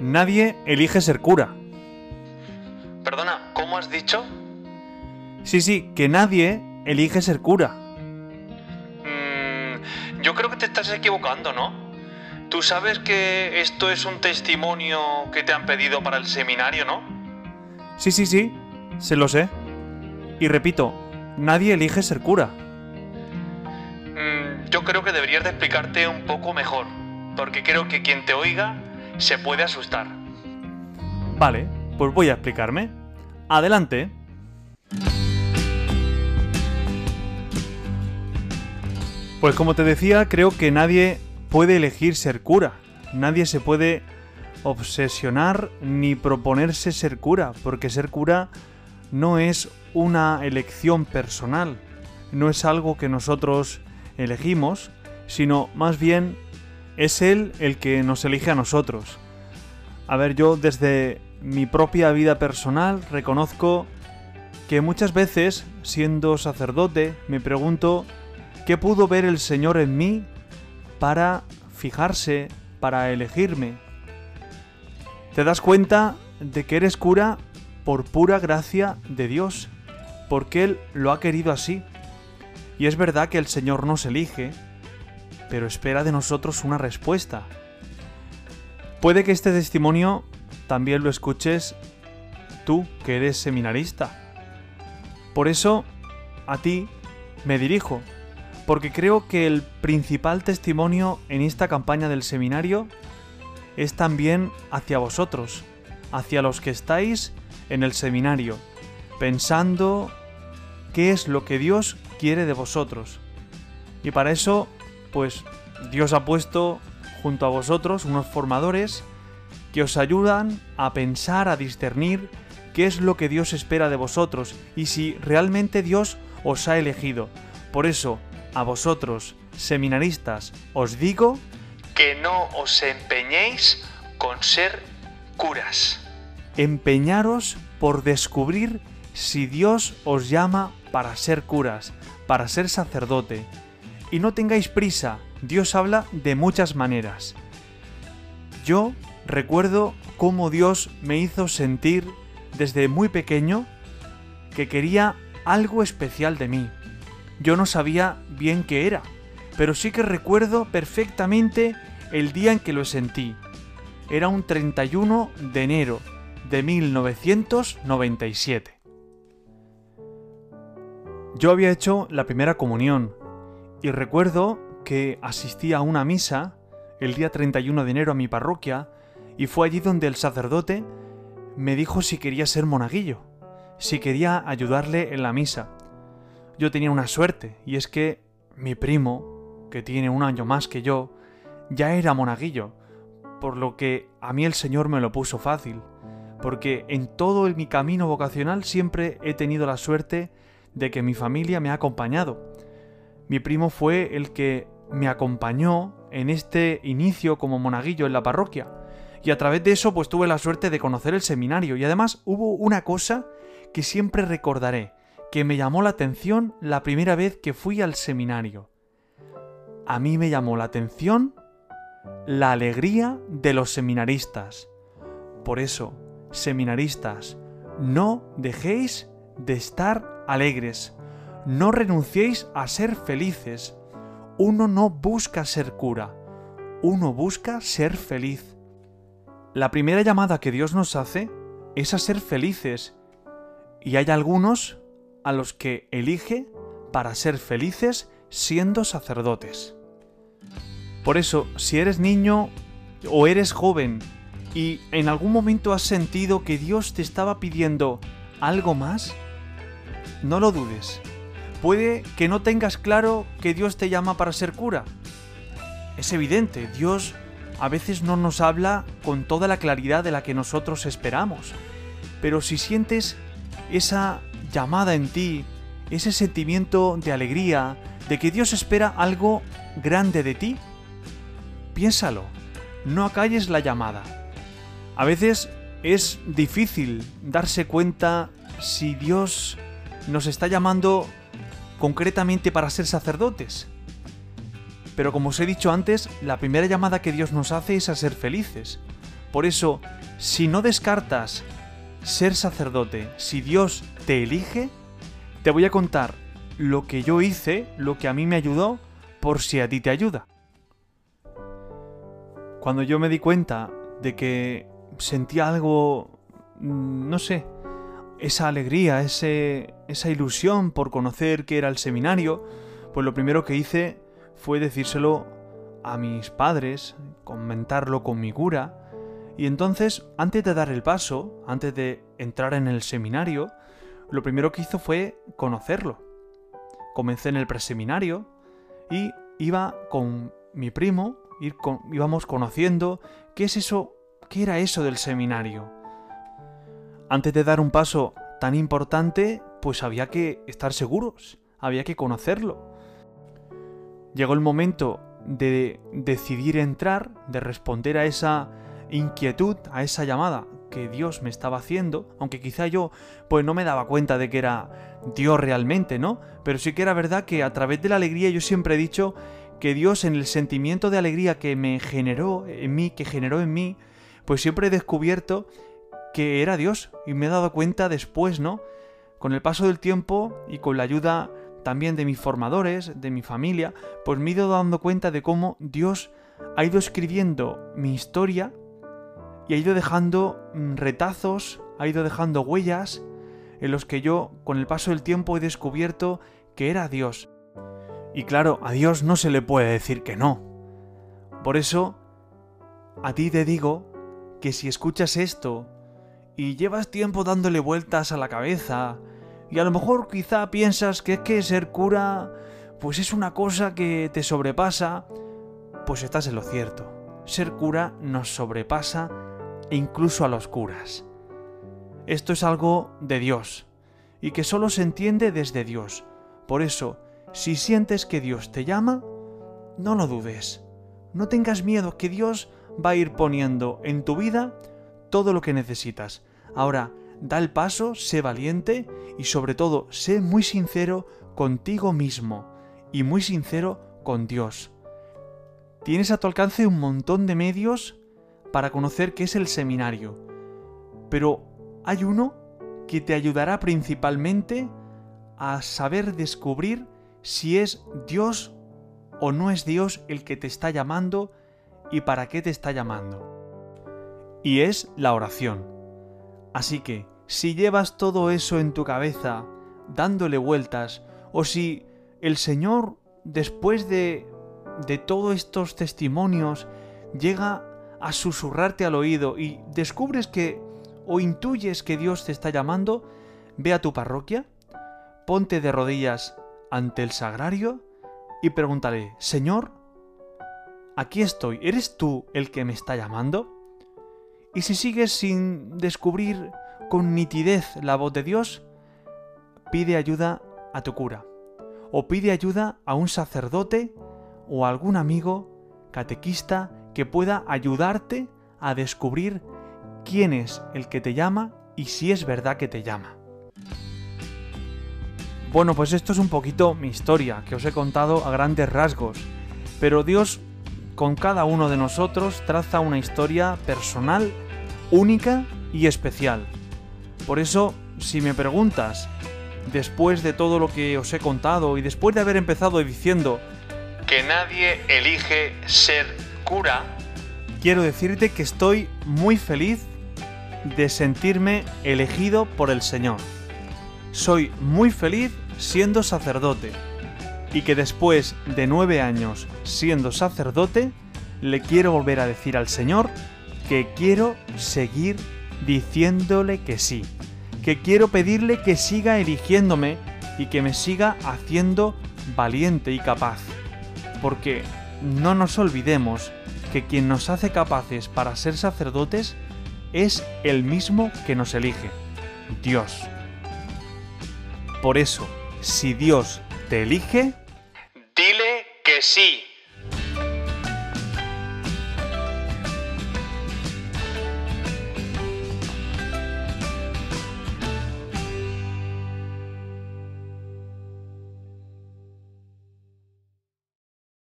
nadie elige ser cura. Perdona, ¿cómo has dicho? Sí, sí, que nadie elige ser cura. Mm, yo creo que te estás equivocando, ¿no? Tú sabes que esto es un testimonio que te han pedido para el seminario, ¿no? Sí, sí, sí, se lo sé. Y repito, nadie elige ser cura. Mm, yo creo que deberías de explicarte un poco mejor, porque creo que quien te oiga se puede asustar. Vale, pues voy a explicarme. Adelante. Pues como te decía, creo que nadie puede elegir ser cura. Nadie se puede obsesionar ni proponerse ser cura, porque ser cura no es una elección personal, no es algo que nosotros elegimos, sino más bien es Él el que nos elige a nosotros. A ver, yo desde mi propia vida personal reconozco que muchas veces, siendo sacerdote, me pregunto qué pudo ver el Señor en mí para fijarse, para elegirme. Te das cuenta de que eres cura por pura gracia de Dios, porque Él lo ha querido así. Y es verdad que el Señor nos elige, pero espera de nosotros una respuesta. Puede que este testimonio también lo escuches tú, que eres seminarista. Por eso, a ti me dirijo, porque creo que el principal testimonio en esta campaña del seminario es también hacia vosotros, hacia los que estáis en el seminario, pensando qué es lo que Dios quiere de vosotros. Y para eso, pues Dios ha puesto junto a vosotros unos formadores que os ayudan a pensar, a discernir qué es lo que Dios espera de vosotros y si realmente Dios os ha elegido. Por eso, a vosotros, seminaristas, os digo que no os empeñéis con ser curas. Empeñaros por descubrir si Dios os llama para ser curas, para ser sacerdote. Y no tengáis prisa, Dios habla de muchas maneras. Yo recuerdo cómo Dios me hizo sentir desde muy pequeño que quería algo especial de mí. Yo no sabía bien qué era, pero sí que recuerdo perfectamente el día en que lo sentí. Era un 31 de enero de 1997. Yo había hecho la primera comunión y recuerdo que asistí a una misa el día 31 de enero a mi parroquia y fue allí donde el sacerdote me dijo si quería ser monaguillo, si quería ayudarle en la misa. Yo tenía una suerte y es que mi primo, que tiene un año más que yo, ya era monaguillo, por lo que a mí el Señor me lo puso fácil, porque en todo mi camino vocacional siempre he tenido la suerte de que mi familia me ha acompañado. Mi primo fue el que me acompañó en este inicio como monaguillo en la parroquia. Y a través de eso pues tuve la suerte de conocer el seminario. Y además hubo una cosa que siempre recordaré, que me llamó la atención la primera vez que fui al seminario. A mí me llamó la atención la alegría de los seminaristas. Por eso, seminaristas, no dejéis de estar alegres, no renunciéis a ser felices. Uno no busca ser cura, uno busca ser feliz. La primera llamada que Dios nos hace es a ser felices, y hay algunos a los que elige para ser felices siendo sacerdotes. Por eso, si eres niño o eres joven y en algún momento has sentido que Dios te estaba pidiendo algo más, no lo dudes. Puede que no tengas claro que Dios te llama para ser cura. Es evidente, Dios a veces no nos habla con toda la claridad de la que nosotros esperamos. Pero si sientes esa llamada en ti, ese sentimiento de alegría, de que Dios espera algo grande de ti, piénsalo, no acalles la llamada. A veces es difícil darse cuenta si Dios nos está llamando concretamente para ser sacerdotes. Pero como os he dicho antes, la primera llamada que Dios nos hace es a ser felices. Por eso, si no descartas ser sacerdote, si Dios te elige, te voy a contar lo que yo hice, lo que a mí me ayudó, por si a ti te ayuda. Cuando yo me di cuenta de que sentía algo, mm, no sé, esa alegría, ese, esa ilusión por conocer qué era el seminario, pues lo primero que hice fue decírselo a mis padres, comentarlo con mi cura, y entonces, antes de dar el paso, antes de entrar en el seminario, lo primero que hizo fue conocerlo. Comencé en el preseminario y iba con mi primo, íbamos conociendo qué es eso, qué era eso del seminario. Antes de dar un paso tan importante, pues había que estar seguros, había que conocerlo. Llegó el momento de decidir entrar, de responder a esa inquietud, a esa llamada que Dios me estaba haciendo, aunque quizá yo pues no me daba cuenta de que era Dios realmente, ¿no? Pero sí que era verdad que a través de la alegría yo siempre he dicho que Dios en el sentimiento de alegría que me generó en mí, que generó en mí, pues siempre he descubierto que era Dios y me he dado cuenta después, ¿no? Con el paso del tiempo y con la ayuda también de mis formadores, de mi familia, pues me he ido dando cuenta de cómo Dios ha ido escribiendo mi historia y ha ido dejando mm, retazos, ha ido dejando huellas en los que yo con el paso del tiempo he descubierto que era Dios. Y claro, a Dios no se le puede decir que no. Por eso, a ti te digo que si escuchas esto y llevas tiempo dándole vueltas a la cabeza, y a lo mejor quizá piensas que es que ser cura pues es una cosa que te sobrepasa, pues estás en lo cierto. Ser cura nos sobrepasa e incluso a los curas. Esto es algo de Dios y que solo se entiende desde Dios. Por eso, si sientes que Dios te llama, no lo dudes. No tengas miedo que Dios va a ir poniendo en tu vida todo lo que necesitas. Ahora, da el paso, sé valiente y sobre todo, sé muy sincero contigo mismo y muy sincero con Dios. Tienes a tu alcance un montón de medios para conocer qué es el seminario. Pero hay uno que te ayudará principalmente a saber descubrir si es Dios o no es Dios el que te está llamando y para qué te está llamando. Y es la oración. Así que, si llevas todo eso en tu cabeza, dándole vueltas, o si el Señor, después de, de todos estos testimonios, llega a susurrarte al oído y descubres que o intuyes que Dios te está llamando, ve a tu parroquia, ponte de rodillas ante el sagrario y pregúntale, Señor, aquí estoy, ¿eres tú el que me está llamando? Y si sigues sin descubrir con nitidez la voz de Dios, pide ayuda a tu cura, o pide ayuda a un sacerdote o a algún amigo catequista que pueda ayudarte a descubrir quién es el que te llama y si es verdad que te llama. Bueno, pues esto es un poquito mi historia que os he contado a grandes rasgos, pero Dios con cada uno de nosotros traza una historia personal, única y especial. Por eso, si me preguntas, después de todo lo que os he contado y después de haber empezado diciendo que nadie elige ser cura, quiero decirte que estoy muy feliz de sentirme elegido por el Señor. Soy muy feliz siendo sacerdote y que después de nueve años siendo sacerdote, le quiero volver a decir al Señor que quiero seguir diciéndole que sí, que quiero pedirle que siga eligiéndome y que me siga haciendo valiente y capaz. Porque no nos olvidemos que quien nos hace capaces para ser sacerdotes es el mismo que nos elige, Dios. Por eso, si Dios te elige, dile que sí.